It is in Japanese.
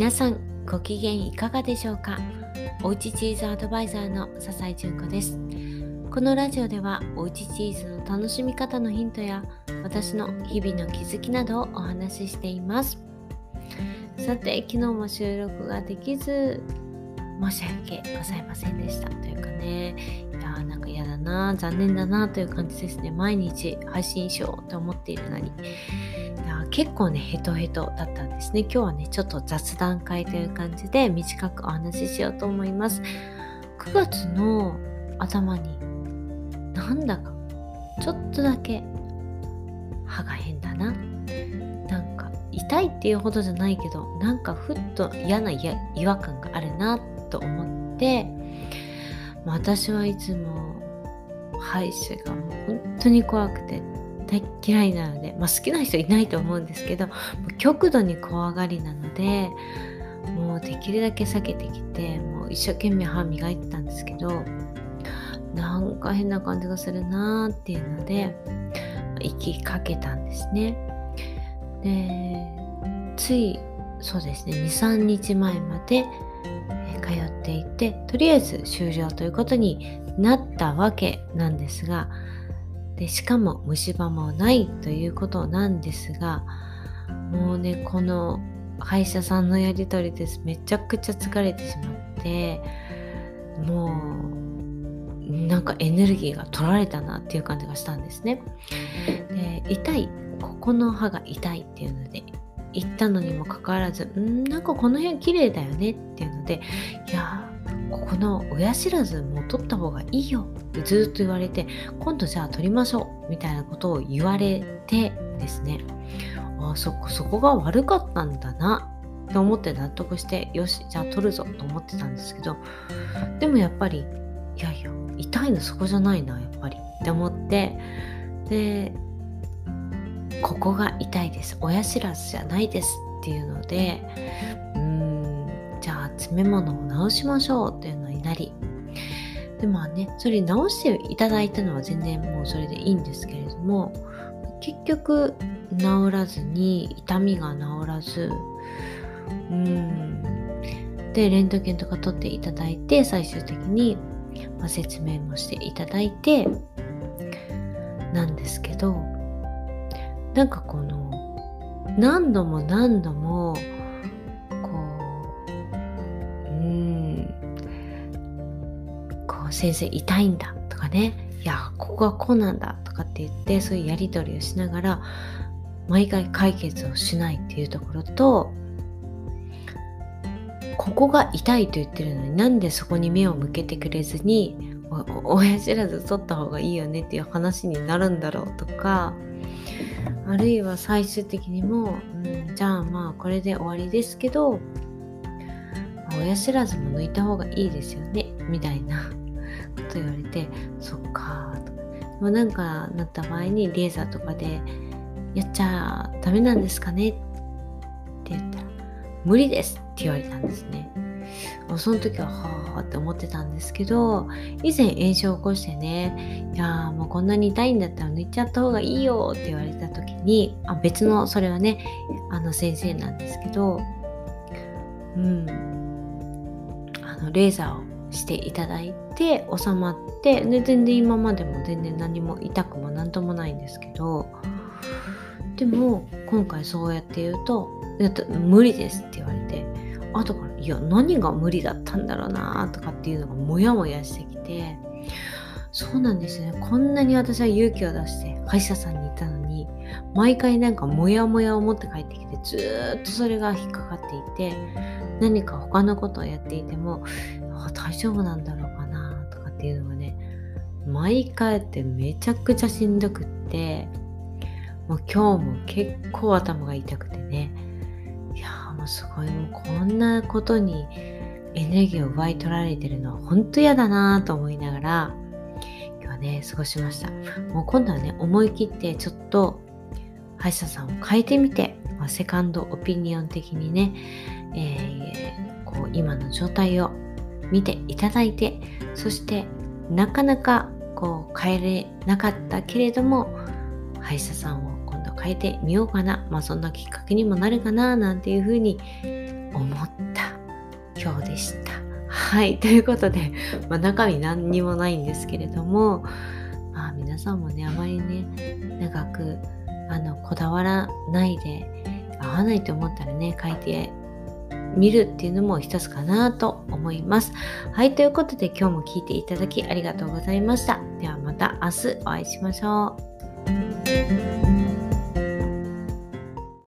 皆さんご機嫌いかがでしょうか？おうちチーズアドバイザーの笹井純子です。このラジオではおうちチーズの楽しみ方のヒントや私の日々の気づきなどをお話ししています。さて昨日も収録ができず申し訳ございませんでした。というかねいやーなんか嫌だな残念だなという感じですね。毎日配信しようと思っているのに。結構ねヘトヘトだったんですね。今日はねちょっと雑談会という感じで短くお話ししようと思います。9月の頭になんだかちょっとだけ歯が変だな。なんか痛いっていうほどじゃないけどなんかふっと嫌な違和感があるなと思って私はいつも歯医者がもう本当に怖くて大嫌いなので、まあ、好きな人いないと思うんですけど極度に怖がりなのでもうできるだけ避けてきてもう一生懸命歯磨いてたんですけどなんか変な感じがするなーっていうので行きかけたんですね。でついそうですね23日前まで通っていてとりあえず終了ということになったわけなんですがでしかも虫歯もないということなんですがもうねこの歯医者さんのやり取りですめちゃくちゃ疲れてしまってもうなんかエネルギーが取られたなっていう感じがしたんですね。で痛いここの歯が痛いっていうので行ったのにもかかわらずんなんかこの辺綺麗だよねっていうのでいやここの親知らずも取った方がいいよってずっと言われて今度じゃあ取りましょうみたいなことを言われてですね。あそこそこが悪かったんだなって思って納得してよしじゃあ取るぞと思ってたんですけどでもやっぱりいやいや痛いのそこじゃないなやっぱりって思ってでここが痛いです親知らずじゃないですっていうのでうんじゃあ詰め物を直しましょうっていうのになり。でまあねそれ直していただいたのは全然もうそれでいいんですけれども結局治らずに痛みが治らずうん。でレントゲンとか取っていただいて最終的に、まあ、説明もしていただいてなんですけどなんかこの何度も何度も先生痛いんだとかね。いやここがこうなんだとかって言ってそういうやり取りをしながら毎回解決をしないっていうところとここが痛いと言ってるのになんでそこに目を向けてくれずに親知らず取った方がいいよねっていう話になるんだろうとかあるいは最終的にも、うん、じゃあまあこれで終わりですけど親知らずも抜いた方がいいですよねみたいな。と言われてそっかとか。もなんかなった場合にレーザーとかでやっちゃダメなんですかね。って言ったら無理ですって言われたんですね。その時ははあって思ってたんですけど以前炎症を起こしてねいやもうこんなに痛いんだったら抜いちゃった方がいいよって言われた時にあ別のそれはねあの先生なんですけどうん。あのレーザーをしていただいて収まってで全然今までも全然何も痛くも何ともないんですけどでも今回そうやって言うと「無理です」って言われて後から「いや何が無理だったんだろうな」とかっていうのがモヤモヤしてきてそうなんですね。こんなに私は勇気を出して歯医者さんに行ったのに毎回なんかモヤモヤを持って帰ってきてずっとそれが引っかかっていて何か他のことをやっていてもあ大丈夫なんだろうかなとかっていうのがね毎回ってめちゃくちゃしんどくってもう今日も結構頭が痛くてね。いやーもうすごいもうこんなことにエネルギーを奪い取られてるのは本当嫌だなと思いながら今日はね過ごしました。もう今度はね思い切ってちょっと歯医者さんを変えてみて、まあ、セカンドオピニオン的にね、えー、こう今の状態を見ていただいてそしてなかなかこう変えれなかったけれども歯医者さんを今度変えてみようかな。まあそんなきっかけにもなるかななんていうふうに思った。今日でした。はい、ということで、まあ、中身何にもないんですけれども、まあ、皆さんもね、あまりね、長くあのこだわらないで、合わないと思ったらね、書いて見るっていうのも一つかなと思います。はい、ということで今日も聞いていただきありがとうございました。ではまた明日お会いしましょう。